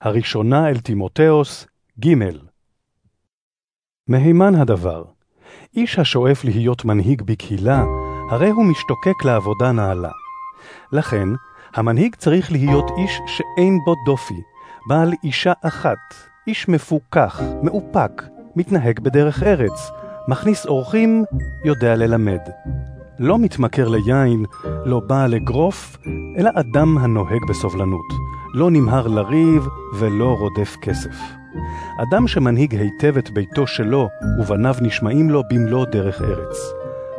הראשונה אל תימותאוס, ג' מהימן הדבר, איש השואף להיות מנהיג בקהילה, הרי הוא משתוקק לעבודה נעלה. לכן, המנהיג צריך להיות איש שאין בו דופי, בעל אישה אחת, איש מפוכח, מאופק, מתנהג בדרך ארץ, מכניס אורחים, יודע ללמד. לא מתמכר ליין, לא בא לגרוף, אלא אדם הנוהג בסובלנות, לא נמהר לריב ולא רודף כסף. אדם שמנהיג היטב את ביתו שלו, ובניו נשמעים לו במלוא דרך ארץ.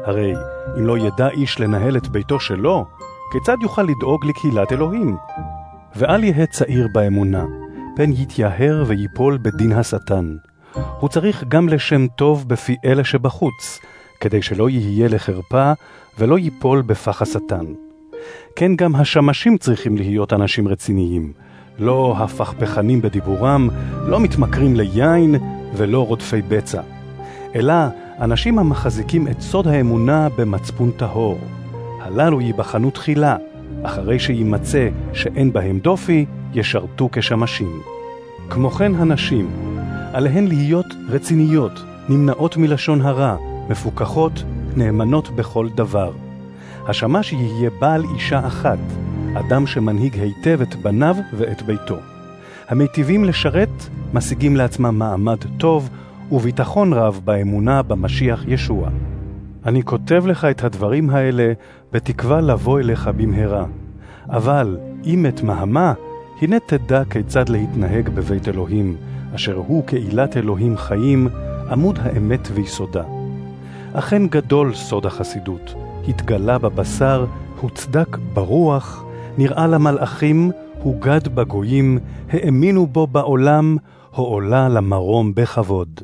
הרי אם לא ידע איש לנהל את ביתו שלו, כיצד יוכל לדאוג לקהילת אלוהים? ואל יהא צעיר באמונה, פן יתייהר ויפול בדין השטן. הוא צריך גם לשם טוב בפי אלה שבחוץ, כדי שלא יהיה לחרפה ולא ייפול בפח השטן. כן גם השמשים צריכים להיות אנשים רציניים, לא הפכפכנים בדיבורם, לא מתמכרים ליין ולא רודפי בצע, אלא אנשים המחזיקים את סוד האמונה במצפון טהור. הללו ייבחנו תחילה, אחרי שימצא שאין בהם דופי, ישרתו כשמשים. כמו כן הנשים, עליהן להיות רציניות, נמנעות מלשון הרע, מפוכחות, נאמנות בכל דבר. השמש יהיה בעל אישה אחת, אדם שמנהיג היטב את בניו ואת ביתו. המיטיבים לשרת, משיגים לעצמם מעמד טוב וביטחון רב באמונה במשיח ישוע. אני כותב לך את הדברים האלה בתקווה לבוא אליך במהרה. אבל אם אתמהמה, הנה תדע כיצד להתנהג בבית אלוהים, אשר הוא קהילת אלוהים חיים, עמוד האמת ויסודה. אכן גדול סוד החסידות, התגלה בבשר, הוצדק ברוח, נראה למלאכים, הוגד בגויים, האמינו בו בעולם, הועלה למרום בכבוד.